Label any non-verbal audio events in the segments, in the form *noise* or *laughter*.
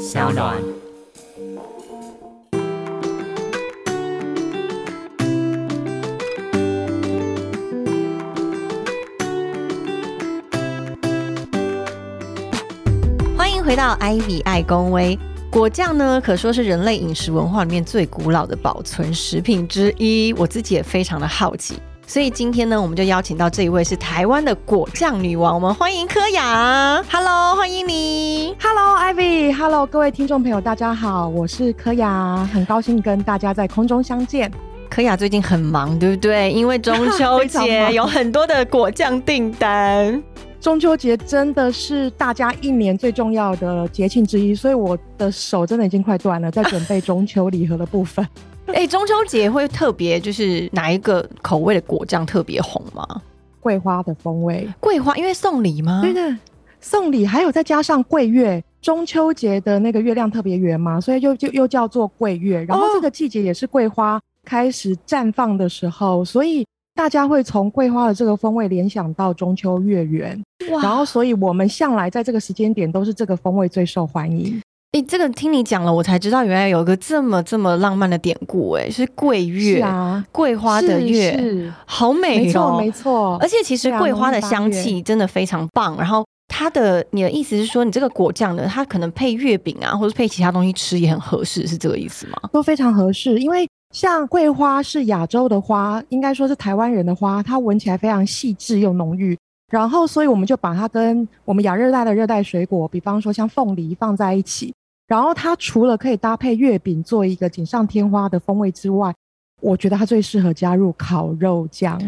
小暖。欢迎回到 Ivy 爱公威。果酱呢，可说是人类饮食文化里面最古老的保存食品之一。我自己也非常的好奇，所以今天呢，我们就邀请到这一位是台湾的果酱女王，我们欢迎柯雅。Hello，欢迎你。Hello Ivy，Hello 各位听众朋友，大家好，我是柯雅，很高兴跟大家在空中相见。柯雅最近很忙，对不对？因为中秋 *laughs* 节有很多的果酱订单。中秋节真的是大家一年最重要的节庆之一，所以我的手真的已经快断了，在准备中秋礼盒的部分。*laughs* 哎、中秋节会特别就是哪一个口味的果酱特别红吗？桂花的风味，桂花，因为送礼吗？对的，送礼还有再加上桂月，中秋节的那个月亮特别圆嘛，所以又就又叫做桂月。然后这个季节也是桂花开始绽放的时候，所以大家会从桂花的这个风味联想到中秋月圆。哇然后，所以我们向来在这个时间点都是这个风味最受欢迎。哎、这个听你讲了，我才知道原来有一个这么这么浪漫的典故、哎，是桂月，是啊，桂花的月，好美没错哦，没错。而且其实桂花的香气真的非常棒。然后它的，你的意思是说，你这个果酱呢，它可能配月饼啊，或者配其他东西吃也很合适，是这个意思吗？都非常合适，因为像桂花是亚洲的花，应该说是台湾人的花，它闻起来非常细致又浓郁。然后，所以我们就把它跟我们亚热带的热带水果，比方说像凤梨放在一起。然后它除了可以搭配月饼做一个锦上添花的风味之外，我觉得它最适合加入烤肉酱。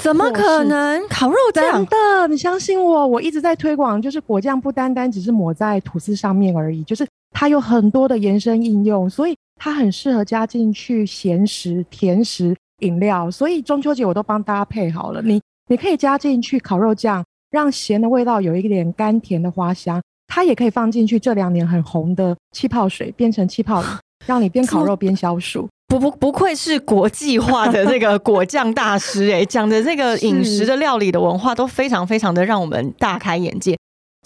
怎么可能？烤肉真酱？的，你相信我，我一直在推广，就是果酱不单单只是抹在吐司上面而已，就是它有很多的延伸应用，所以它很适合加进去咸食、甜食、饮料。所以中秋节我都帮大家配好了，你你可以加进去烤肉酱，让咸的味道有一点甘甜的花香。它也可以放进去这两年很红的气泡水，变成气泡饮，*laughs* 让你边烤肉边消暑。不不不愧是国际化的这个果酱大师哎、*laughs* 讲的这个饮食的料理的文化都非常非常的让我们大开眼界。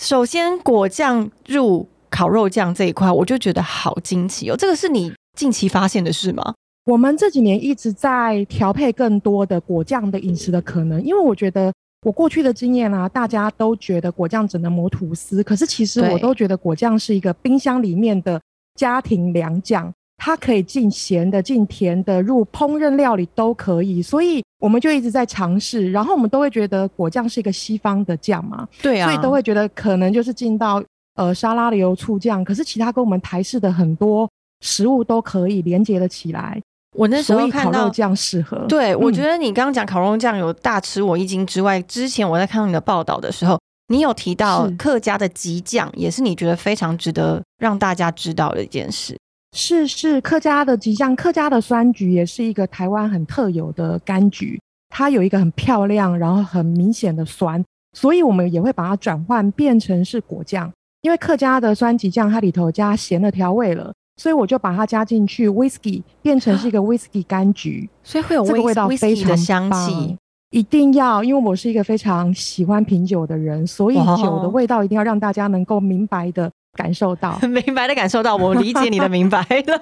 首先，果酱入烤肉酱这一块，我就觉得好惊奇哦，这个是你近期发现的事吗？我们这几年一直在调配更多的果酱的饮食的可能，因为我觉得我过去的经验啊，大家都觉得果酱只能抹吐司，可是其实我都觉得果酱是一个冰箱里面的家庭良酱，它可以进咸的、进甜的，入烹饪料理都可以，所以我们就一直在尝试，然后我们都会觉得果酱是一个西方的酱嘛，对啊，所以都会觉得可能就是进到呃沙拉油、醋酱，可是其他跟我们台式的很多食物都可以连接的起来。我那时候看到。烤肉酱适合。对，我嗯觉得你刚刚讲烤肉酱有大吃我一惊之外，之前我在看到你的报道的时候，你有提到客家的吉酱，也是你觉得非常值得让大家知道的一件事。是是客家的吉酱，客家的酸橘也是一个台湾很特有的柑橘，它有一个很漂亮，然后很明显的酸，所以我们也会把它转换变成是果酱。因为客家的酸橘酱它里头加咸的调味了，所以我就把它加进去 whisky，变成是一个 whisky 柑橘。所以会有这个味道非常的香棒气，一定要，因为我是一个非常喜欢品酒的人，所以酒的味道一定要让大家能够明白的感受到。*laughs* 很明白的感受到，我理解你的明白 *laughs* 了。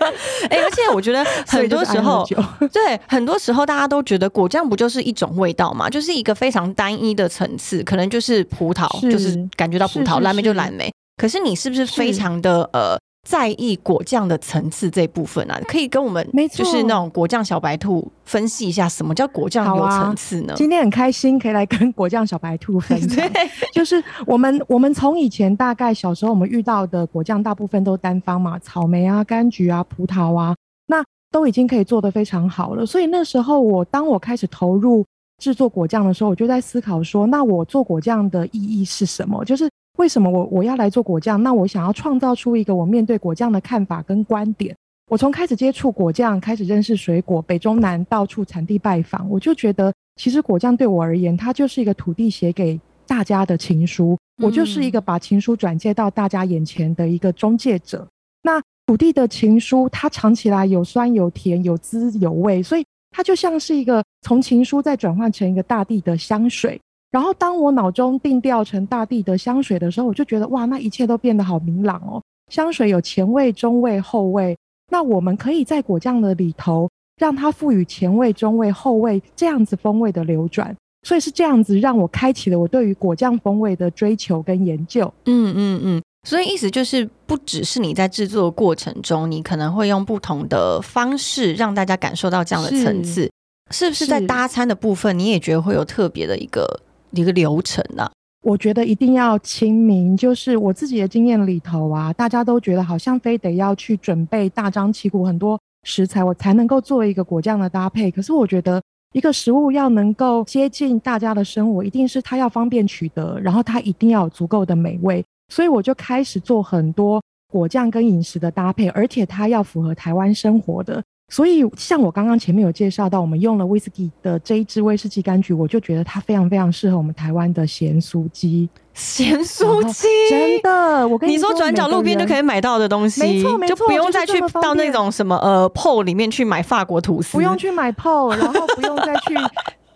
哎、而且我觉得很多时候，对，很多时候大家都觉得果酱不就是一种味道嘛，就是一个非常单一的层次，可能就是葡萄，是就是感觉到葡萄，蓝莓就蓝莓。可是你是不是非常的呃在意果酱的层次这一部分啊？可以跟我们没错就是那种果酱小白兔分析一下，什么叫果酱有层次呢？今天很开心可以来跟果酱小白兔分享。*laughs* 对，就是我们我们从以前大概小时候我们遇到的果酱，大部分都单方嘛，草莓啊、柑橘啊、葡萄啊，那都已经可以做得非常好了。所以那时候我当我开始投入制作果酱的时候，我就在思考说，那我做果酱的意义是什么？就是为什么我我要来做果酱？那我想要创造出一个我面对果酱的看法跟观点。我从开始接触果酱，开始认识水果，北中南到处产地拜访，我就觉得，其实果酱对我而言，它就是一个土地写给大家的情书，我就是一个把情书转接到大家眼前的一个中介者。那土地的情书，它尝起来有酸有甜有滋有味，所以它就像是一个从情书再转换成一个大地的香水。然后当我脑中定调成大地的香水的时候，我就觉得哇，那一切都变得好明朗哦。香水有前味、中味、后味，那我们可以在果酱的里头让它赋予前味、中味、后味这样子风味的流转。所以是这样子让我开启了我对于果酱风味的追求跟研究。嗯嗯嗯。所以意思就是，不只是你在制作过程中，你可能会用不同的方式让大家感受到这样的层次，是不是在搭餐的部分，你也觉得会有特别的一个一个流程呢？我觉得一定要亲民，就是我自己的经验里头啊，大家都觉得好像非得要去准备大张旗鼓很多食材，我才能够做一个果酱的搭配。可是我觉得一个食物要能够接近大家的生活，一定是它要方便取得，然后它一定要有足够的美味。所以我就开始做很多果酱跟饮食的搭配，而且它要符合台湾生活的。所以像我刚刚前面有介绍到，我们用了威士忌的这一支威士忌柑橘，我就觉得它非常非常适合我们台湾的咸酥鸡。咸酥鸡，*laughs* 真的，我跟你说，转角路边就可以买到的东西，没错没错，就不用再去到那种什么呃铺里面去买法国吐司，不用去买铺，然后不用再去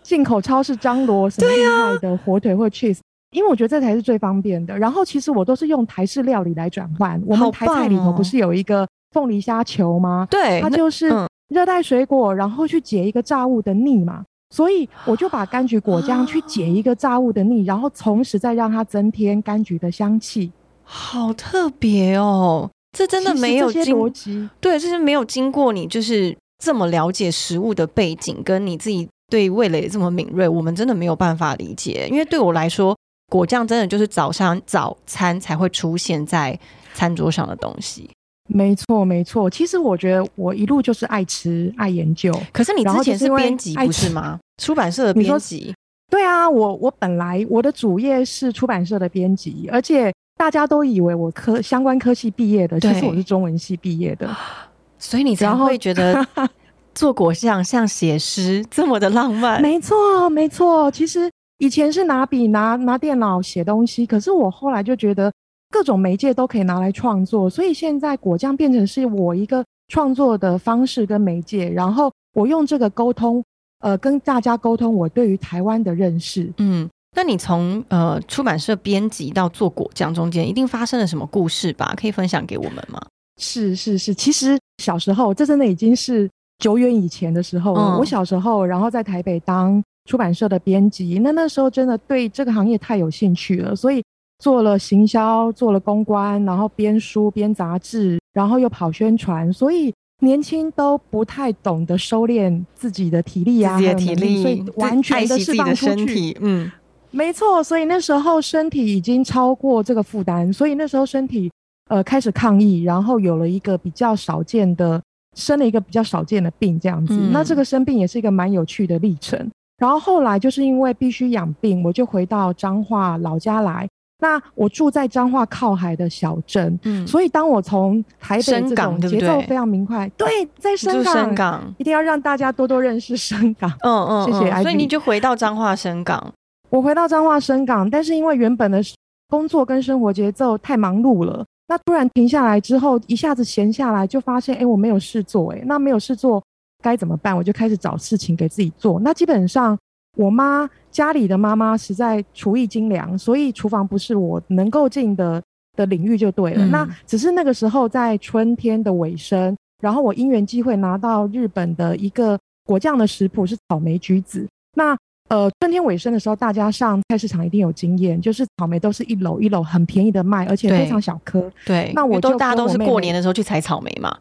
进口超市张罗什么厉害的火腿或 cheese。因为我觉得这才是最方便的。然后其实我都是用台式料理来转换。我们台菜里头不是有一个凤梨虾球吗？对，它就是热带水果，然后去解一个炸物的腻嘛。所以我就把柑橘果酱去解一个炸物的腻，然后同时再让它增添柑橘的香气。好特别哦！这真的没有逻辑。对，这是没有经过你就是这么了解食物的背景，跟你自己对味蕾这么敏锐，我们真的没有办法理解。因为对我来说。果酱真的就是早上早餐才会出现在餐桌上的东西。没错，没错。其实我觉得我一路就是爱吃、爱研究。可是你之前是编辑不是吗？*laughs* 出版社的编辑。对啊，我我本来我的主业是出版社的编辑，而且大家都以为我科相关科系毕业的，其实我是中文系毕业的。*gasps* 所以你才会觉得 *laughs* 做果酱像写诗这么的浪漫。没错，没错。其实。以前是拿笔拿拿电脑写东西，可是我后来就觉得各种媒介都可以拿来创作，所以现在果酱变成是我一个创作的方式跟媒介，然后我用这个沟通，呃，跟大家沟通我对于台湾的认识。嗯，那你从呃出版社编辑到做果酱中间，一定发生了什么故事吧？可以分享给我们吗？是是是，其实小时候这真的已经是久远以前的时候了。我小时候，然后在台北当。出版社的编辑，那那时候真的对这个行业太有兴趣了，所以做了行销，做了公关，然后编书、编杂志，然后又跑宣传，所以年轻都不太懂得收敛自己的体力啊，体力，所以完全的释放出去。嗯，没错，所以那时候身体已经超过这个负担，所以那时候身体呃开始抗议，然后有了一个比较少见的生了一个比较少见的病，这样子。那这个生病也是一个蛮有趣的历程。然后后来就是因为必须养病，我就回到彰化老家来。那我住在彰化靠海的小镇，嗯，所以当我从台北这种节奏非常明快，对，在深港，一定要让大家多多认识深港。嗯嗯，谢谢。所以你就回到彰化深港，我回到彰化深港，但是因为原本的工作跟生活节奏太忙碌了，那突然停下来之后，一下子闲下来，就发现哎，我没有事做，哎，那没有事做。该怎么办？我就开始找事情给自己做。那基本上，我妈家里的妈妈实在厨艺精良，所以厨房不是我能够进的的领域就对了。那只是那个时候在春天的尾声，然后我因缘机会拿到日本的一个果酱的食谱是草莓橘子。那呃，春天尾声的时候，大家上菜市场一定有经验，就是草莓都是一篓一篓很便宜的卖，而且非常小颗。对，那我都大家都是过年的时候去采草莓嘛。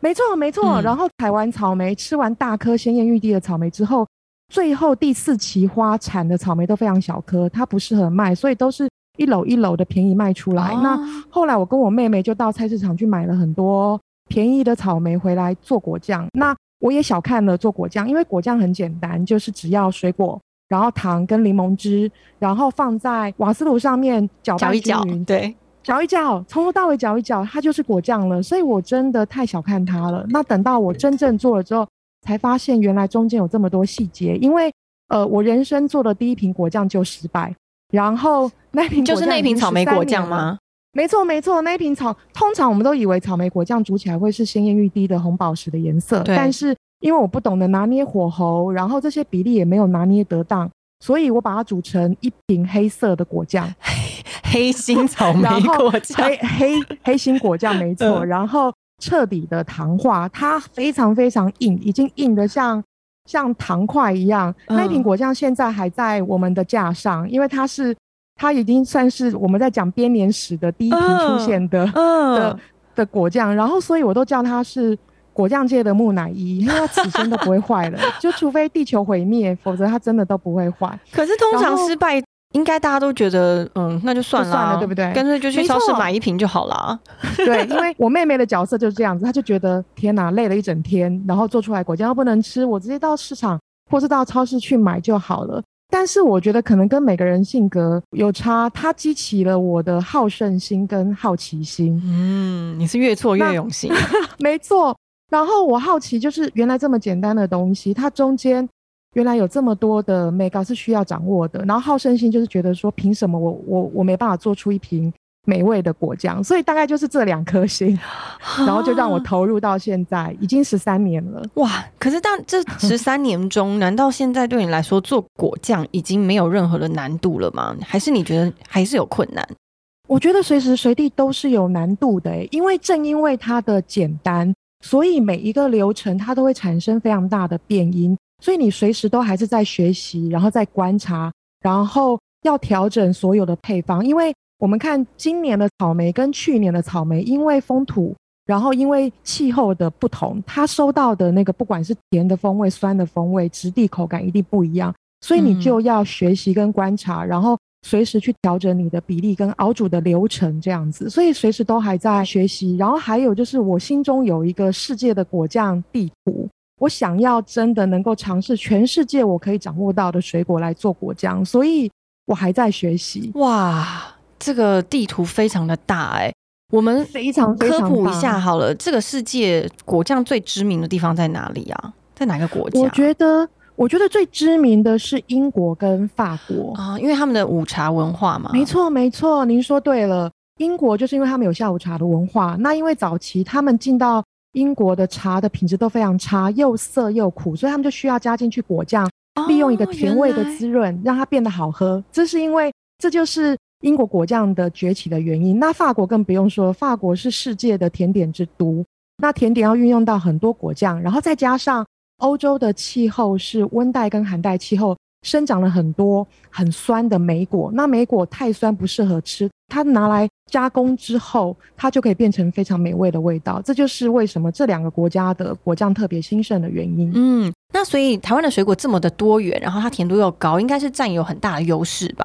没错，没错。然后采完草莓，吃完大颗鲜艳欲滴的草莓之后，最后第四期花产的草莓都非常小颗，它不适合卖，所以都是一篓一篓的便宜卖出来。那后来我跟我妹妹就到菜市场去买了很多便宜的草莓回来做果酱。那我也小看了做果酱，因为果酱很简单，就是只要水果，然后糖跟柠檬汁，然后放在瓦斯炉上面搅拌均匀。对。搅一搅，从头到尾搅一搅，它就是果酱了。所以我真的太小看它了。那等到我真正做了之后，才发现原来中间有这么多细节。因为呃，我人生做的第一瓶果酱就失败，然后 *laughs* 那瓶就是那瓶草莓果酱吗？没错没错，那瓶草通常我们都以为草莓果酱煮起来会是鲜艳欲滴的红宝石的颜色，但是因为我不懂得拿捏火候，然后这些比例也没有拿捏得当，所以我把它煮成一瓶黑色的果酱。*laughs* 黑心草 *laughs* 莓果酱，黑黑黑心果酱没错，嗯然后彻底的糖化，它非常非常硬，已经硬的像像糖块一样。那一瓶嗯果酱现在还在我们的架上，因为它是它已经算是我们在讲编年史的第一瓶出现的、嗯的，的果酱，然后所以我都叫它是。果酱界的木乃伊，因为它此生都不会坏了，*laughs* 就除非地球毁灭，否则它真的都不会坏。可是通常失败，应该大家都觉得，嗯，那就算了，就算了对不对干脆就去超市错买一瓶就好了。对，因为我妹妹的角色就是这样子，她就觉得天哪，累了一整天，然后做出来果酱又不能吃，我直接到市场或是到超市去买就好了。但是我觉得可能跟每个人性格有差，它激起了我的好胜心跟好奇心。嗯，你是越挫越那用心。没错，然后我好奇就是原来这么简单的东西，它中间原来有这么多的 mega 是需要掌握的。然后好胜心就是觉得说，凭什么我我我没办法做出一瓶美味的果酱？所以大概就是这两颗心。然后就让我啊投入到现在，已经十三年了。哇！可是但这十三年中，难道现在对你来说做果酱已经没有任何的难度了吗？还是你觉得还是有困难？我觉得随时随地都是有难度的诶，因为正因为它的简单，所以每一个流程它都会产生非常大的变音，所以你随时都还是在学习，然后在观察，然后要调整所有的配方。因为我们看今年的草莓跟去年的草莓，因为风土，然后因为气候的不同，它收到的那个不管是甜的风味、酸的风味、质地口感一定不一样，所以你嗯就要学习跟观察，然后随时去调整你的比例跟熬煮的流程这样子，所以随时都还在学习。然后还有就是我心中有一个世界的果酱地图，我想要真的能够尝试全世界我可以掌握到的水果来做果酱，所以我还在学习。哇，这个地图非常的大哎、我们非常科普一下好了，这个世界果酱最知名的地方在哪里啊？在哪个国家？我觉得，我觉得最知名的是英国跟法国。啊，因为他们的午茶文化嘛，没错，没错，您说对了。英国就是因为他们有下午茶的文化，那因为早期他们进到英国的茶的品质都非常差，又涩又苦，所以他们就需要加进去果酱，哦利用一个甜味的滋润，让它变得好喝。这是因为这就是英国果酱的崛起的原因。那法国更不用说，法国是世界的甜点之都，那甜点要运用到很多果酱，然后再加上欧洲的气候是温带跟寒带气候，生长了很多很酸的莓果。那莓果太酸不适合吃，它拿来加工之后，它就可以变成非常美味的味道。这就是为什么这两个国家的果酱特别兴盛的原因。嗯，那所以台湾的水果这么的多元，然后它甜度又高，应该是占有很大的优势吧？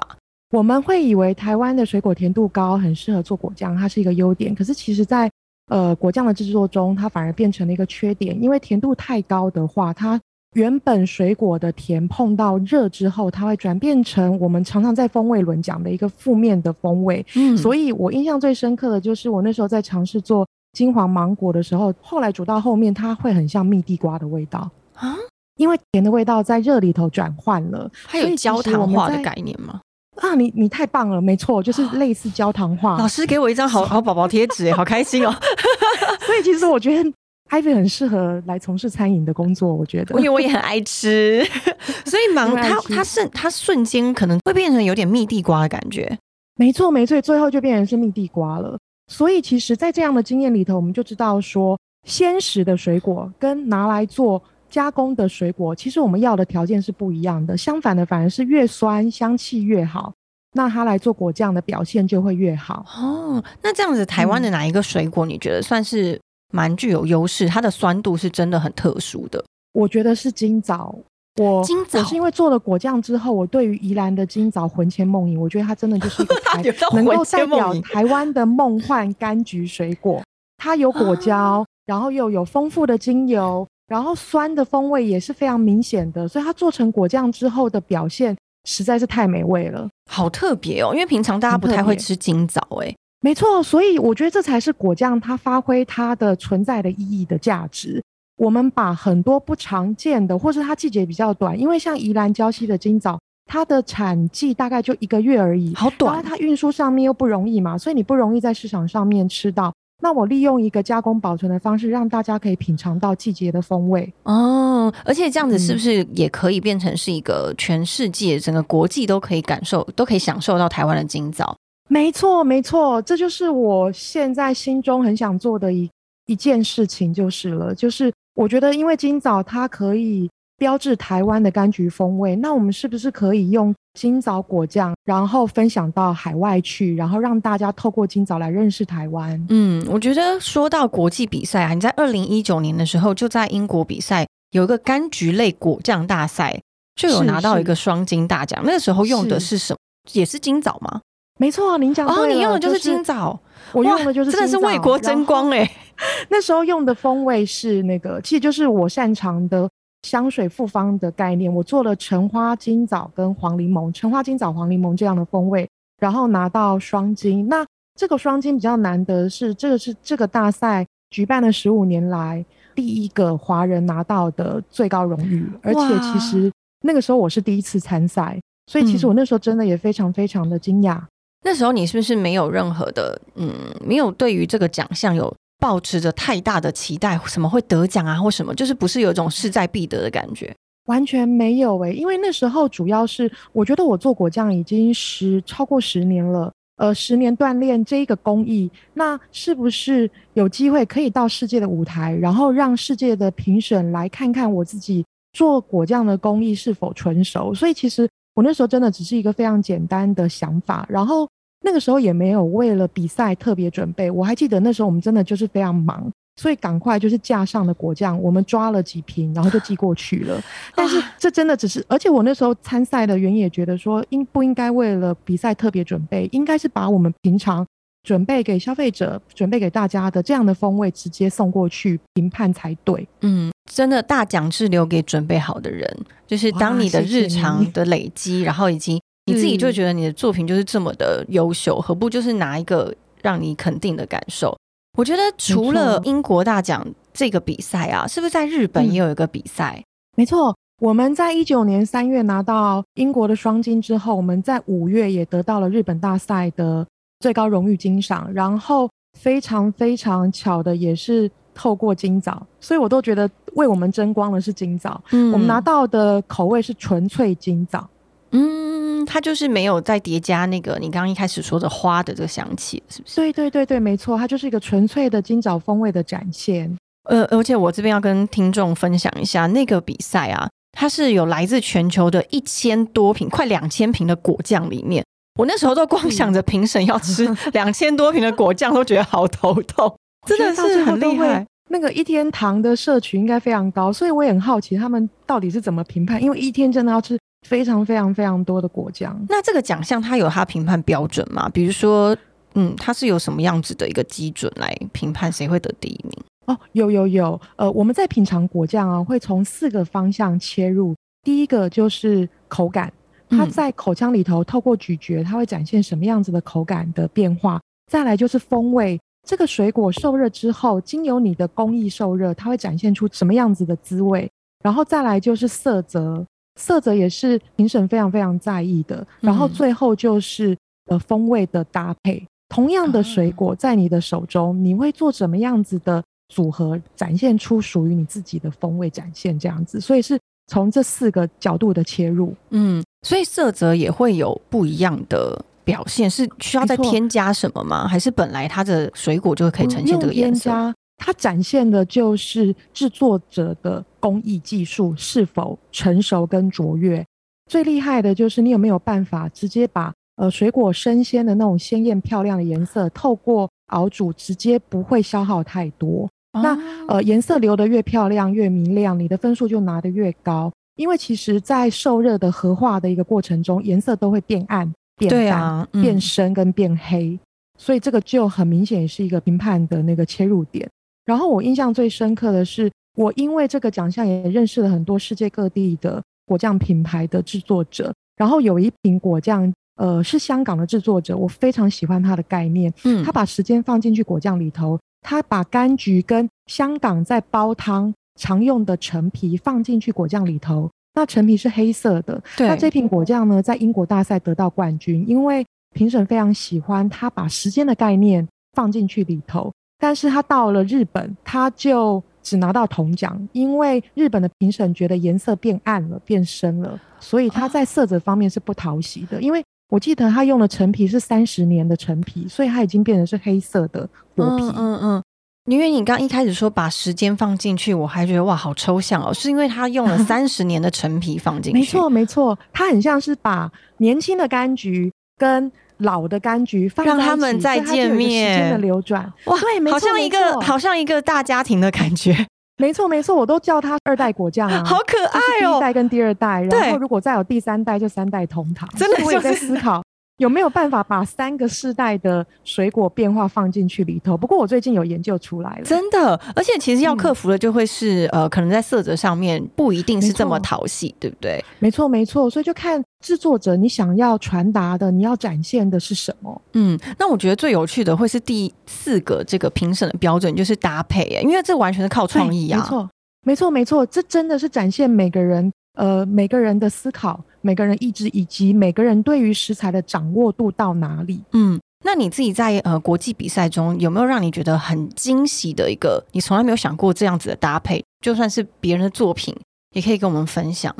我们会以为台湾的水果甜度高，很适合做果酱，它是一个优点。可是其实在，呃果酱的制作中，它反而变成了一个缺点，因为甜度太高的话，它原本水果的甜碰到热之后，它会转变成我们常常在风味轮讲的一个负面的风味。嗯所以我印象最深刻的就是我那时候在尝试做金黄芒果的时候，后来煮到后面，它会很像蜜地瓜的味道。啊，因为甜的味道在热里头转换了，它有焦糖化的概念吗？啊，你你太棒了，没错，就是类似焦糖化。老师给我一张好好宝宝贴纸，哎，好开心哦！*laughs* *laughs* 所以其实我觉得 Ivy 很适合来从事餐饮的工作，我觉得因为我也很爱吃，*laughs* 所以芒 *laughs* 因为爱吃它它是它瞬间可能会变成有点蜜地瓜的感觉。没错没错，最后就变成是蜜地瓜了。所以其实，在这样的经验里头，我们就知道说，鲜食的水果跟拿来做加工的水果，其实我们要的条件是不一样的。相反的，反而是越酸香气越好，那它来做果酱的表现就会越好。哦，那这样子，台湾的嗯哪一个水果你觉得算是蛮具有优势？它的酸度是真的很特殊的。我觉得是金枣。我金枣我是因为做了果酱之后，我对于宜兰的金枣魂牵梦萦，我觉得它真的就是一个台 *laughs* 能够代表台湾的梦幻柑橘水果。它有果胶，*laughs* 然后又有丰富的精油，然后酸的风味也是非常明显的，所以它做成果酱之后的表现实在是太美味了。好特别哦，因为平常大家不太会吃金枣，哎，没错，所以我觉得这才是果酱它发挥它的存在的意义的价值。我们把很多不常见的，或是它季节比较短，因为像宜兰礁溪的金枣，它的产季大概就一个月而已，然后好短它运输上面又不容易嘛，所以你不容易在市场上面吃到。那我利用一个加工保存的方式，让大家可以品尝到季节的风味。哦，而且这样子是不嗯是也可以变成是一个全世界整个国际都可以感受、都可以享受到台湾的金枣？没错，没错，这就是我现在心中很想做的一一件事情，就是了。就是我觉得，因为今早它可以标志台湾的柑橘风味，那我们是不是可以用今早果酱，然后分享到海外去，然后让大家透过今早来认识台湾？嗯，我觉得说到国际比赛啊，你在二零一九年的时候就在英国比赛，有一个柑橘类果酱大赛，就有拿到一个双金大奖。那个时候用的是什么？也是今早吗？没错，您讲哦，对了，你用的就是是金枣，我用的就是真的是为国争光然后哎。*laughs* 那时候用的风味是那个，其实就是我擅长的香水复方的概念。我做了橙花、金枣跟黄柠檬，橙花、金枣、黄柠檬这样的风味，然后拿到双金。那这个双金比较难得是，这个是这个大赛举办了十五年来第一个华人拿到的最高荣誉，而且其实那个时候我是第一次参赛，所以其实嗯我那时候真的也非常非常的惊讶。那时候你是不是没有任何的嗯，没有对于这个奖项有抱持着太大的期待，什么会得奖啊或什么，就是不是有一种势在必得的感觉？完全没有诶、因为那时候主要是我觉得我做果酱已经十超过十年了，呃，十年锻炼这一个工艺，那是不是有机会可以到世界的舞台，然后让世界的评审来看看我自己做果酱的工艺是否纯熟？所以其实我那时候真的只是一个非常简单的想法，然后那个时候也没有为了比赛特别准备。我还记得那时候我们真的就是非常忙，所以赶快就是架上的果酱，我们抓了几瓶，然后就寄过去了。*laughs* 但是这真的只是，而且我那时候参赛的原因也觉得说，应不应该为了比赛特别准备，应该是把我们平常准备给消费者、准备给大家的这样的风味直接送过去评判才对。嗯，真的大奖是留给准备好的人，就是当你的日常的累积，然后以及你自己就觉得你的作品就是这么的优秀，何不就是拿一个让你肯定的感受？我觉得除了英国大奖这个比赛啊，是不是在日本嗯也有一个比赛？没错，我们在一九年三月拿到英国的双金之后，我们在五月也得到了日本大赛的最高荣誉金赏，然后非常非常巧的也是透过今早，所以我都觉得为我们争光的是今早。嗯我们拿到的口味是纯粹今早，嗯，它就是没有再叠加那个你刚刚一开始说的花的这个香气，是不是？对对对对，没错，它就是一个纯粹的今早风味的展现。呃，而且我这边要跟听众分享一下，那个比赛啊，它是有来自全球的一千多瓶，快两千瓶的果酱里面。我那时候都光想着评审要吃 *laughs* 两千多瓶的果酱，都觉得好头痛，*laughs* 真的是很厉害。那个一天糖的摄取应该非常高，所以我也很好奇他们到底是怎么评判，因为一天真的要吃非常非常非常多的果酱。那这个奖项它有它评判标准吗？比如说，嗯，它是有什么样子的一个基准来评判谁会得第一名？哦，有有有，呃，我们在品尝果酱啊，会从四个方向切入。第一个就是口感，它嗯在口腔里头透过咀嚼，它会展现什么样子的口感的变化。再来就是风味，这个水果受热之后，经由你的工艺受热，它会展现出什么样子的滋味。然后再来就是色泽，色泽也是评审非常非常在意的。然后嗯最后就是呃风味的搭配。同样的水果在你的手中，你会做什么样子的组合，展现出属于你自己的风味展现这样子？所以是从这四个角度的切入。嗯，所以色泽也会有不一样的表现，是需要再添加什么吗？还是本来它的水果就可以呈现这个颜色？添加，它展现的就是制作者的工艺技术是否成熟跟卓越。最厉害的就是你有没有办法直接把呃水果生鲜的那种鲜艳漂亮的颜色，透过熬煮直接不会消耗太多。那哦呃，颜色留得越漂亮、越明亮，你的分数就拿得越高。因为其实，在受热的合化的一个过程中，颜色都会变暗、变淡、对啊，嗯变深跟变黑，所以这个就很明显是一个评判的那个切入点。然后我印象最深刻的是，我因为这个奖项也认识了很多世界各地的果酱品牌的制作者，然后有一瓶果酱，呃，是香港的制作者，我非常喜欢它的概念，嗯他把时间放进去果酱里头，他把柑橘跟香港在煲汤常用的陈皮放进去果酱里头。那陈皮是黑色的，对那这瓶果酱呢，在英国大赛得到冠军，因为评审非常喜欢他把时间的概念放进去里头。但是他到了日本，他就只拿到铜奖，因为日本的评审觉得颜色变暗了、变深了，所以他在色泽方面是不讨喜的。因为我记得他用的陈皮是三十年的陈皮，所以它已经变成是黑色的果皮。嗯嗯嗯。因为你刚一开始说把时间放进去，我还觉得哇，好抽象哦，是因为他用了 *laughs* 三十年的陈皮放进去。没错没错，他很像是把年轻的柑橘跟老的柑橘放让他们再见面，时间的流转。哇，对，好像一个好像一个大家庭的感觉。*laughs* 没错没错，我都叫它二代果酱啊，好可爱哦。第一代跟第二代，然后如果再有第三代，就三代同堂。真的，我也在思考。有没有办法把三个世代的水果变化放进去里头？不过我最近有研究出来了，真的。而且其实要克服的就会是呃，可能在色泽上面不一定是这么讨喜，对不对？没错，没错。所以就看制作者你想要传达的，你要展现的是什么。嗯，那我觉得最有趣的会是第四个这个评审的标准，就是搭配，因为这完全是靠创意啊。没错，没错，没错。这真的是展现每个人呃每个人的思考。每个人意志以及每个人对于食材的掌握度到哪里？嗯，那你自己在呃国际比赛中有没有让你觉得很惊喜的一个？你从来没有想过这样子的搭配，就算是别人的作品，也可以跟我们分享。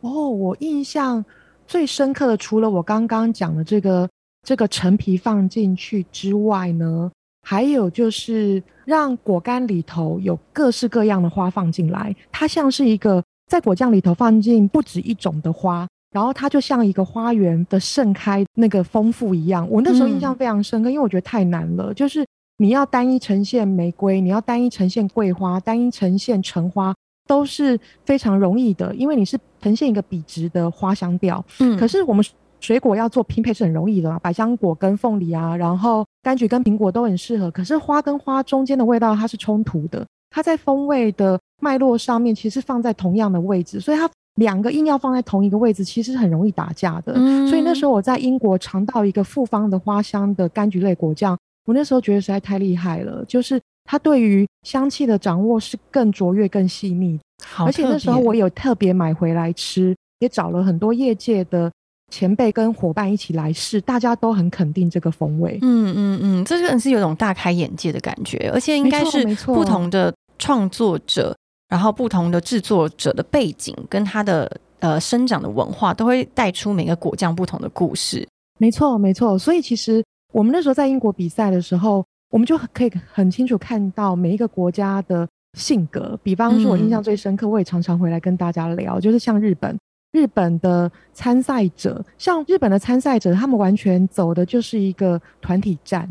哦，我印象最深刻的，除了我刚刚讲的这个这个陈皮放进去之外呢，还有就是让果干里头有各式各样的花放进来，它像是一个在果酱里头放进不止一种的花。然后它就像一个花园的盛开那个丰富一样，我那时候印象非常深刻，因为我觉得太难了。就是你要单一呈现玫瑰，你要单一呈现桂花，单一呈现橙花，都是非常容易的，因为你是呈现一个笔直的花香调。嗯，可是我们水果要做拼配是很容易的，百香果跟凤梨啊，然后柑橘跟苹果都很适合。可是花跟花中间的味道它是冲突的，它在风味的脉络上面其实放在同样的位置，所以它。两个硬要放在同一个位置，其实很容易打架的。所以那时候我在英国尝到一个复方的花香的柑橘类果酱，我那时候觉得实在太厉害了，就是它对于香气的掌握是更卓越、更细腻。而且那时候我有特别买回来吃，也找了很多业界的前辈跟伙伴一起来试，大家都很肯定这个风味。嗯嗯嗯，这个是有种大开眼界的感觉，而且应该是不同的创作者。然后不同的制作者的背景跟他的呃生长的文化，都会带出每个果酱不同的故事。没错，没错。所以其实我们那时候在英国比赛的时候，我们就可以很清楚看到每一个国家的性格。比方说，我印象最深刻，我也常常回来跟大家聊，就是像日本，日本的参赛者，像日本的参赛者，他们完全走的就是一个团体战。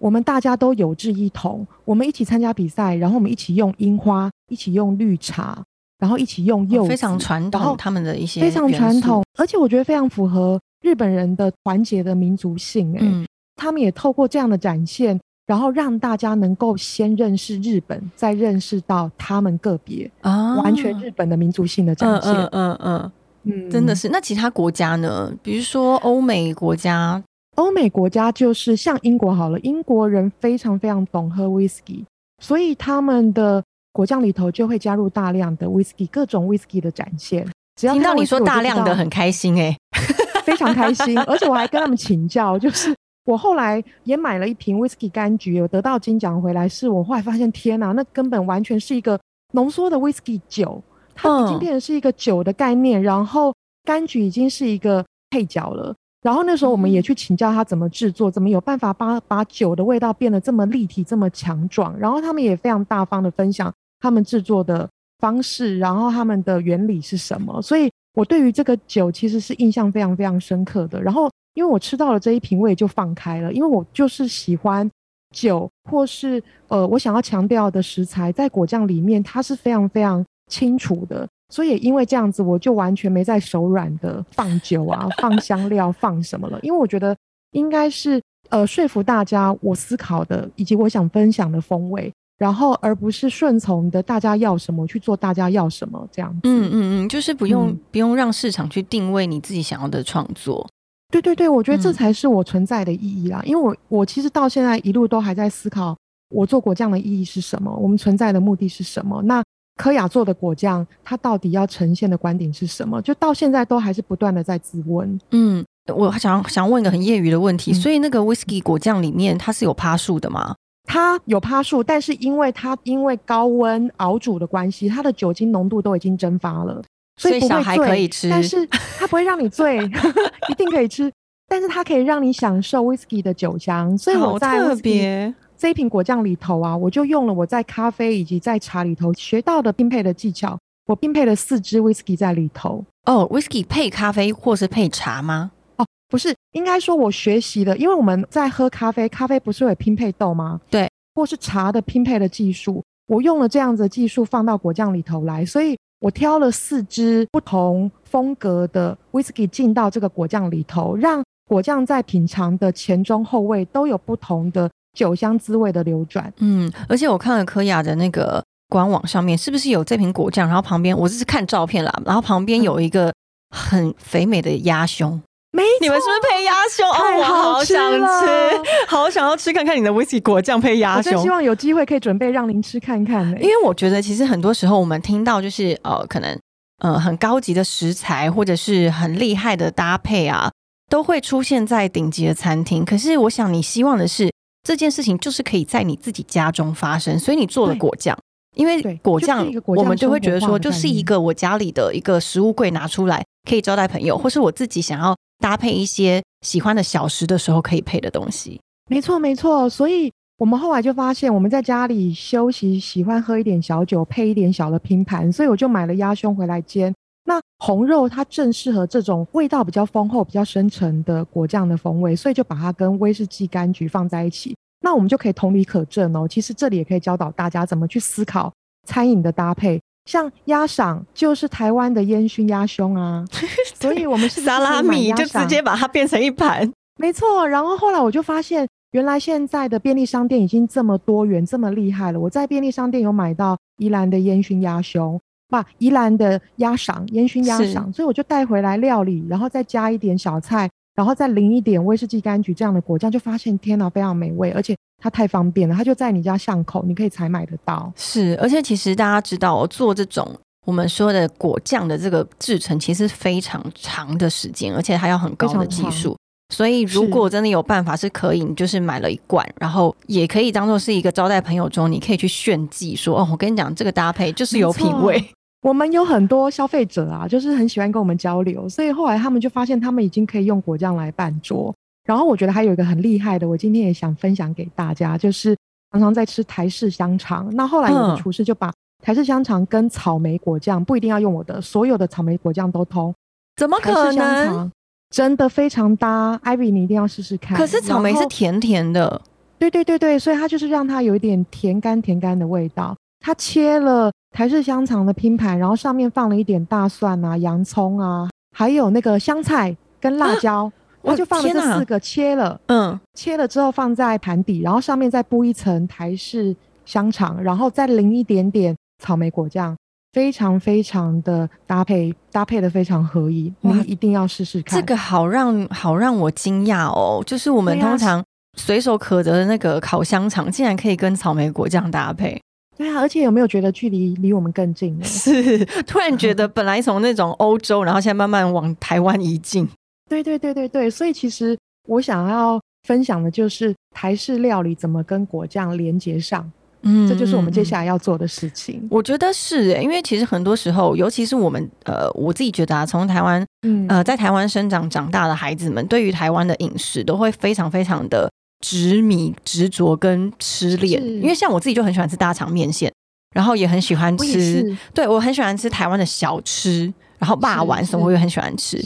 我们大家都有志一同，我们一起参加比赛，然后我们一起用樱花，一起用绿茶，然后一起用柚子，非常传统，他们的一些非常传统，而且我觉得非常符合日本人的团结的民族性。哎，他们也透过这样的展现，然后让大家能够先认识日本，再认识到他们个别啊，完全日本的民族性的展现。嗯嗯嗯嗯，真的是。那其他国家呢？比如说欧美国家。欧美国家就是像英国好了，英国人非常非常懂喝 whisky，所以他们的果酱里头就会加入大量的 whisky，各种 whisky 的展现。只要听到你说大量的，很开心哎，*laughs* 非常开心。*laughs* 而且我还跟他们请教，就是我后来也买了一瓶 whisky 柑橘，有得到金奖回来，是我后来发现，天哪，那根本完全是一个浓缩的 whisky 酒，它已经变成是一个酒的概念，然后柑橘已经是一个配角了。然后那时候我们也去请教他怎么制作，怎么有办法把把酒的味道变得这么立体、这么强壮。然后他们也非常大方的分享他们制作的方式，然后他们的原理是什么。所以我对于这个酒其实是印象非常非常深刻的。然后因为我吃到了这一瓶，我也就放开了，因为我就是喜欢酒，或是呃我想要强调的食材在果酱里面，它是非常非常清楚的。所以因为这样子，我就完全没在手软的放酒啊、*laughs* 放香料、放什么了。因为我觉得应该是呃说服大家我思考的以及我想分享的风味，然后而不是顺从的大家要什么去做大家要什么这样。嗯嗯嗯，就是不用不用让市场去定位你自己想要的创作。对对对，我觉得这才是我存在的意义啦。因为我我其实到现在一路都还在思考我做果酱的意义是什么，我们存在的目的是什么。那科雅做的果酱，它到底要呈现的观点是什么？就到现在都还是不断的在自问。嗯，我想想问一个很业余的问题，所以那个 whisky 果酱里面它是有趴树的吗？它有趴树，但是因为它因为高温熬煮的关系，它的酒精浓度都已经蒸发了，所以小孩可以吃，但是它不会让你醉，*laughs* 一定可以吃。但是它可以让你享受 whisky 的酒香，所以我在特别这一瓶果酱里头啊，我就用了我在咖啡以及在茶里头学到的拼配的技巧，我拼配了四支 whisky 在里头。哦，whisky 配咖啡或是配茶吗？哦，不是，应该说我学习的，因为我们在喝咖啡，咖啡不是有拼配豆吗？对，或是茶的拼配的技术，我用了这样子的技术放到果酱里头来，所以我挑了四支不同风格的 whisky 进到这个果酱里头，让果酱在品尝的前中后味都有不同的。酒香滋味的流转，嗯，而且我看了科雅的那个官网上面，是不是有这瓶果酱？然后旁边我是看照片啦，然后旁边有一个很肥美的鸭胸，没，你们是不是配鸭胸？哦，我好想吃，好想要吃看看你的威士忌果酱配鸭胸。我希望有机会可以准备让您吃看看呢，因为我觉得其实很多时候我们听到就是呃，可能呃很高级的食材或者是很厉害的搭配啊，都会出现在顶级的餐厅。可是我想你希望的是。这件事情就是可以在你自己家中发生，所以你做了果酱，因为果酱我们就会觉得说，就是一个我家里的一个食物柜拿出来可以招待朋友，或是我自己想要搭配一些喜欢的小食的时候可以配的东西。没错，没错。所以我们后来就发现，我们在家里休息喜欢喝一点小酒，配一点小的拼盘，所以我就买了鸭胸回来煎。那红肉它正适合这种味道比较丰厚、比较深沉的果酱的风味，所以就把它跟威士忌柑橘放在一起。那我们就可以同理可证哦。其实这里也可以教导大家怎么去思考餐饮的搭配。像鸭赏就是台湾的烟熏鸭胸啊，*laughs* 所以我们是沙拉米就直接把它变成一盘。没错。然后后来我就发现，原来现在的便利商店已经这么多元、这么厉害了。我在便利商店有买到宜兰的烟熏鸭胸。把宜兰的鸭赏烟熏鸭赏，所以我就带回来料理，然后再加一点小菜，然后再淋一点威士忌柑橘这样的果酱，就发现天哪，非常美味，而且它太方便了，它就在你家巷口，你可以采买得到。是，而且其实大家知道，做这种我们说的果酱的这个制成，其实非常长的时间，而且还要很高的技术。所以如果真的有办法是可以，你就是买了一罐，然后也可以当做是一个招待朋友中，你可以去炫技，说哦，我跟你讲，这个搭配就是有品味。我们有很多消费者啊，就是很喜欢跟我们交流，所以后来他们就发现他们已经可以用果酱来拌桌。然后我觉得还有一个很厉害的，我今天也想分享给大家，就是常常在吃台式香肠。那后来有的厨师就把台式香肠跟草莓果酱不一定要用我的，所有的草莓果酱都通。怎么可能？真的非常搭艾比你一定要试试看。可是草莓是甜甜的，对对对对，所以它就是让它有一点甜干甜干的味道。它切了。台式香肠的拼盘，然后上面放了一点大蒜啊、洋葱啊，还有那个香菜跟辣椒，我就放了这四个切了，嗯，切了之后放在盘底，然后上面再铺一层台式香肠，然后再淋一点点草莓果酱，非常非常的搭配，搭配的非常合意，您一定要试试看。这个好让好让我惊讶哦，就是我们通常随手可得的那个烤香肠，竟然可以跟草莓果酱搭配。对啊，而且有没有觉得距离离我们更近呢？*laughs* 是，突然觉得本来从那种欧洲，然后现在慢慢往台湾移近。对对对对对，所以其实我想要分享的就是台式料理怎么跟果酱连接上。嗯，这就是我们接下来要做的事情。我觉得是，因为其实很多时候，尤其是我们呃，我自己觉得啊，从台湾，嗯呃，在台湾生长长大的孩子们，对于台湾的饮食都会非常非常的。执迷、执着跟痴恋，因为像我自己就很喜欢吃大肠面线，然后也很喜欢吃，对我很喜欢吃台湾的小吃，然后霸丸什么我也很喜欢吃。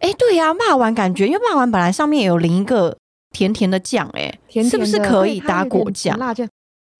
哎，对呀，霸丸感觉，因为霸丸本来上面也有淋一个甜甜的酱，哎，是不是可以搭果酱？辣酱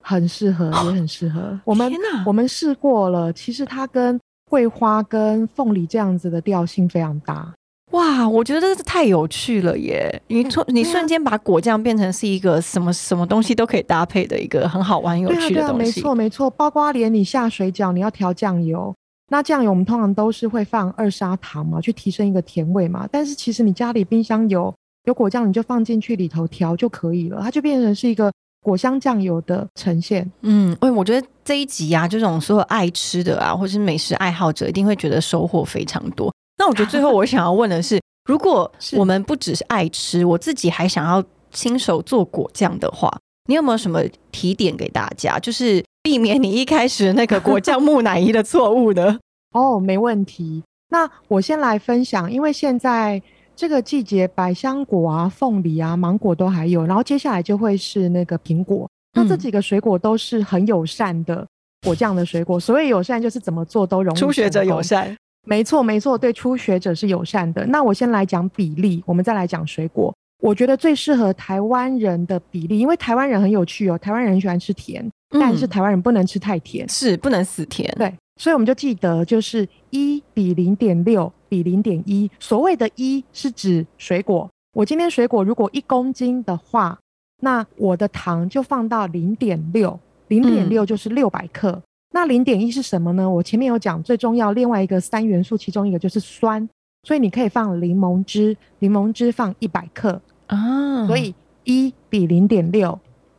很适合，也很适合。我们我们试过了，其实它跟桂花跟凤梨这样子的调性非常搭。哇，我觉得这太有趣了耶！你突你瞬间把果酱变成是一个什么什么东西都可以搭配的一个很好玩有趣的东西。没错没错，包括连你下水饺，你要调酱油，那酱油我们通常都是会放二砂糖嘛，去提升一个甜味嘛。但是其实你家里冰箱有有果酱，你就放进去里头调就可以了，它就变成是一个果香酱油的呈现。嗯，哎，我觉得这一集啊，这种所有爱吃的啊，或是美食爱好者，一定会觉得收获非常多。那我觉得最后我想要问的是，如果 *laughs* 我们不只是爱吃，我自己还想要亲手做果酱的话，你有没有什么提点给大家，就是避免你一开始那个果酱木乃伊的错误呢？*laughs* 哦，没问题。那我先来分享，因为现在这个季节百香果啊、凤梨啊、芒果都还有，然后接下来就会是那个苹果。那这几个水果都是很友善的果酱的水果。所谓友善，就是怎么做都容易。初学者友善，没错没错，对初学者是友善的。那我先来讲比例，我们再来讲水果。我觉得最适合台湾人的比例，因为台湾人很有趣哦，台湾人喜欢吃甜，但是台湾人不能吃太甜，是不能死甜。对，所以我们就记得就是一比零点六比零点一。所谓的一是指水果，我今天水果如果一公斤的话，那我的糖就放到零点六，零点六就是六百克。那零点一是什么呢？我前面有讲，最重要另外一个三元素，其中一个就是酸，所以你可以放柠檬汁，柠檬汁放一百克。啊，所以一比零点六，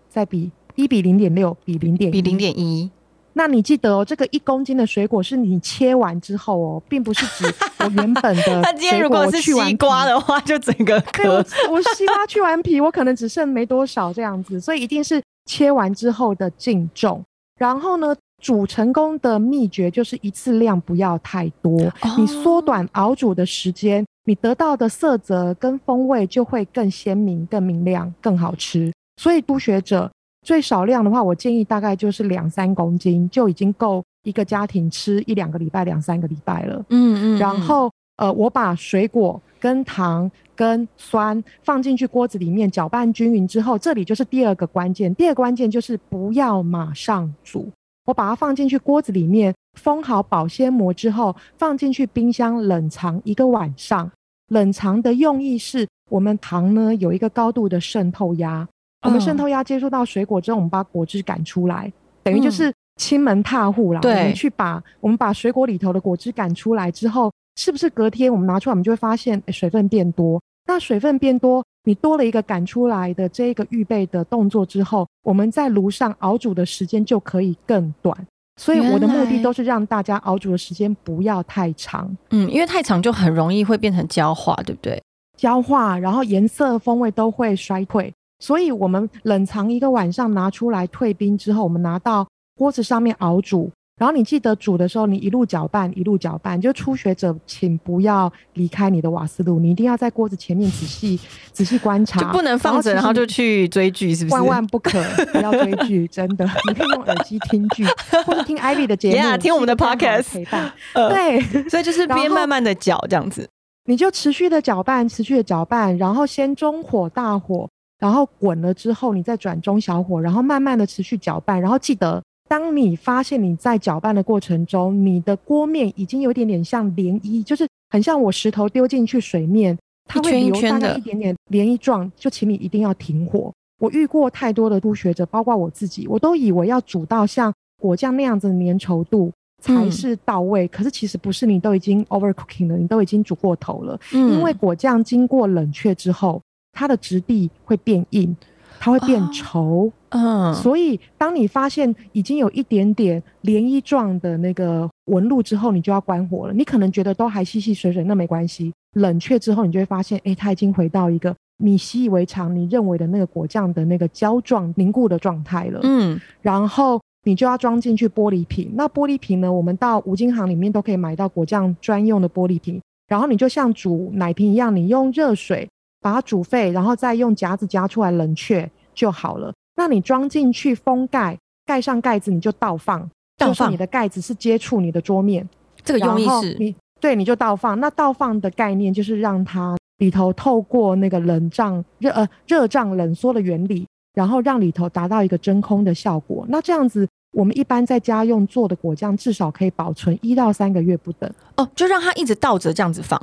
再比一比零点六比零点比零点一。那你记得哦，这个一公斤的水果是你切完之后哦，并不是指我原本的。*laughs* 那今天如果是西瓜的话，就整个壳。我西瓜去完皮，我可能只剩没多少这样子，所以一定是切完之后的净重。然后呢，煮成功的秘诀就是一次量不要太多，你缩短熬煮的时间。你得到的色泽跟风味就会更鲜明、更明亮、更好吃。所以初学者最少量的话，我建议大概就是两三公斤就已经够一个家庭吃一两个礼拜、两三个礼拜了。嗯嗯。然后呃，我把水果跟糖跟酸放进去锅子里面搅拌均匀之后，这里就是第二个关键。第二个关键就是不要马上煮，我把它放进去锅子里面。封好保鲜膜之后，放进去冰箱冷藏一个晚上。冷藏的用意是我们糖呢有一个高度的渗透压，我们渗透压接触到水果之后，我们把果汁赶出来，等于就是亲门踏户啦。我们去把我们把水果里头的果汁赶出来之后，是不是隔天我们拿出来，我们就会发现水分变多？那水分变多，你多了一个赶出来的这个预备的动作之后，我们在炉上熬煮的时间就可以更短。所以我的目的都是让大家熬煮的时间不要太长，嗯，因为太长就很容易会变成焦化，对不对？焦化，然后颜色、风味都会衰退。所以我们冷藏一个晚上，拿出来退冰之后，我们拿到锅子上面熬煮。然后你记得煮的时候，你一路搅拌，一路搅拌。就初学者，请不要离开你的瓦斯炉，你一定要在锅子前面仔细仔细观察，就不能放着，然后就去追剧，是不是？万万不可，不要追剧，*laughs* 真的。你可以用耳机听剧，或者听 Ivy 的节目，听我们的 Podcast 陪伴。对，所以就是边慢慢的搅这样子，你就持续的搅拌，持续的搅拌，然后先中火、大火，然后滚了之后，你再转中小火，然后慢慢的持续搅拌，然后记得。当你发现你在搅拌的过程中，你的锅面已经有点点像涟漪，就是很像我石头丢进去水面，它会留大概一点点涟漪状，就请你一定要停火。我遇过太多的初学者，包括我自己，我都以为要煮到像果酱那样子的粘稠度才是到位，可是其实不是，你都已经 overcooking 了，你都已经煮过头了。嗯，因为果酱经过冷却之后，它的质地会变硬。它会变稠，嗯，所以当你发现已经有一点点涟漪状的那个纹路之后，你就要关火了。你可能觉得都还细细水水，那没关系。冷却之后，你就会发现，哎，它已经回到一个你习以为常、你认为的那个果酱的那个胶状凝固的状态了。嗯，然后你就要装进去玻璃瓶。那玻璃瓶呢？我们到五金行里面都可以买到果酱专用的玻璃瓶。然后你就像煮奶瓶一样，你用热水。把它煮沸，然后再用夹子夹出来冷却就好了。那你装进去，封盖，盖上盖子，你就倒放。倒放，你的盖子是接触你的桌面。这个用意是，你对，你就倒放。那倒放的概念就是让它里头透过那个冷胀热呃热胀冷缩的原理，然后让里头达到一个真空的效果。那这样子，我们一般在家用做的果酱至少可以保存一到三个月不等。哦，就让它一直倒着这样子放。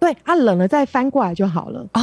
对，它冷了再翻过来就好了。哦，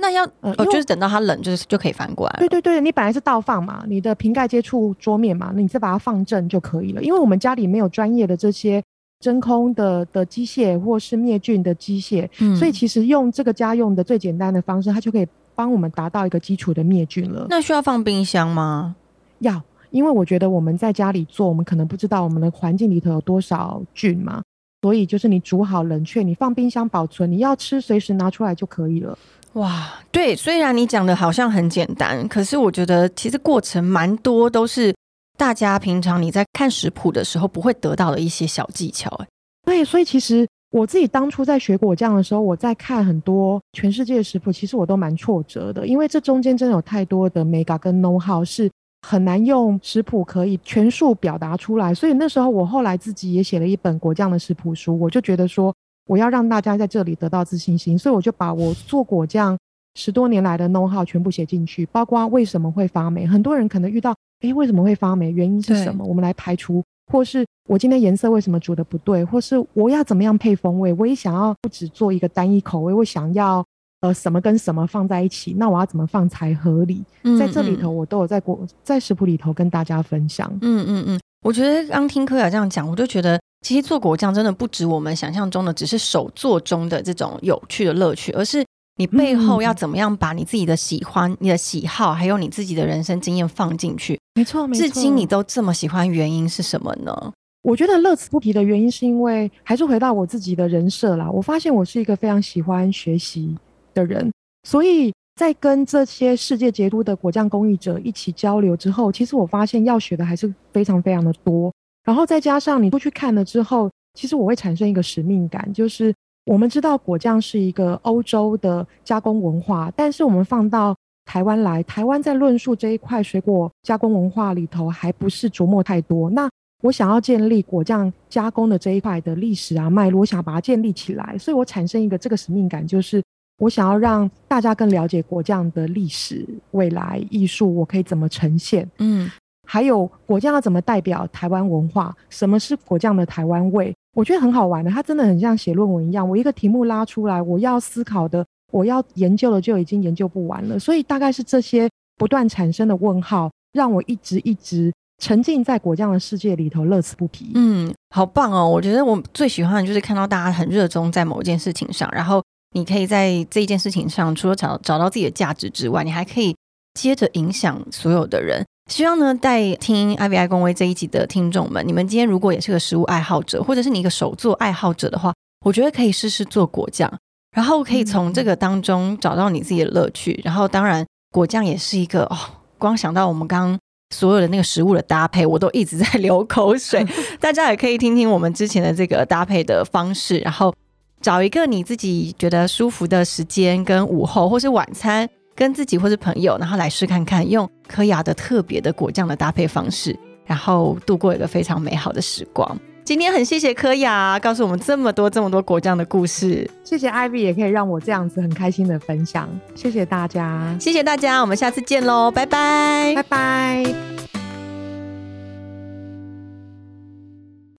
那要呃，就是等到它冷，就是就可以翻过来。对对对，你本来是倒放嘛，你的瓶盖接触桌面嘛，那你再把它放正就可以了。因为我们家里没有专业的这些真空的的机械或是灭菌的机械，所以其实用这个家用的最简单的方式，它就可以帮我们达到一个基础的灭菌了。那需要放冰箱吗？要，因为我觉得我们在家里做，我们可能不知道我们的环境里头有多少菌嘛。所以就是你煮好冷却，你放冰箱保存，你要吃随时拿出来就可以了。哇，对，虽然你讲的好像很简单，可是我觉得其实过程蛮多，都是大家平常你在看食谱的时候不会得到的一些小技巧。哎，对，所以其实我自己当初在学果酱的时候，我在看很多全世界的食谱，其实我都蛮挫折的，因为这中间真的有太多的 mega 跟 know how 是很难用食谱可以全数表达出来。所以那时候我后来自己也写了一本果酱的食谱书，我就觉得说我要让大家在这里得到自信心，所以我就把我做果酱十多年来的 know how 全部写进去，包括为什么会发霉，很多人可能遇到，诶，为什么会发霉，原因是什么，我们来排除。或是我今天颜色为什么煮的不对，或是我要怎么样配风味？我也想要不只做一个单一口味，我想要呃什么跟什么放在一起，那我要怎么放才合理？在这里头，我都有在过在食谱里头跟大家分享。嗯嗯嗯，我觉得刚听柯雅这样讲，我就觉得其实做果酱真的不止我们想象中的，只是手做中的这种有趣的乐趣，而是你背后要怎么样把你自己的喜欢、你的喜好，还有你自己的人生经验放进去。没错，没错。至今你都这么喜欢，原因是什么呢？我觉得乐此不疲的原因是因为，还是回到我自己的人设啦。我发现我是一个非常喜欢学习的人，所以在跟这些世界杰出的果酱工艺者一起交流之后，其实我发现要学的还是非常非常的多。然后再加上你过去看了之后，其实我会产生一个使命感，就是我们知道果酱是一个欧洲的加工文化，但是我们放到台湾来，台湾在论述这一块水果加工文化里头，还不是琢磨太多。那我想要建立果酱加工的这一块的历史啊脉络，我想把它建立起来，所以我产生一个这个使命感，就是我想要让大家更了解果酱的历史、未来艺术，我可以怎么呈现？嗯，还有果酱要怎么代表台湾文化？什么是果酱的台湾味？我觉得很好玩的，它真的很像写论文一样。我一个题目拉出来，我要思考的。我要研究的就已经研究不完了，所以大概是这些不断产生的问号，让我一直一直沉浸在果酱的世界里头，乐此不疲。嗯，好棒哦！我觉得我最喜欢的就是看到大家很热衷在某一件事情上，然后你可以在这一件事情上，除了找找到自己的价值之外，你还可以接着影响所有的人。希望呢，在听 I V I 公威这一集的听众们，你们今天如果也是个食物爱好者，或者是你一个手作爱好者的话，我觉得可以试试做果酱。然后可以从这个当中找到你自己的乐趣。然后当然，果酱也是一个哦，光想到我们刚刚所有的那个食物的搭配，我都一直在流口水。*laughs* 大家也可以听听我们之前的这个搭配的方式，然后找一个你自己觉得舒服的时间，跟午后或是晚餐，跟自己或是朋友，然后来试看看用科雅的特别的果酱的搭配方式，然后度过一个非常美好的时光。今天很谢谢柯雅告诉我们这么多这么多果酱的故事，谢谢 Ivy 也可以让我这样子很开心的分享，谢谢大家，谢谢大家，我们下次见喽，拜拜，拜拜。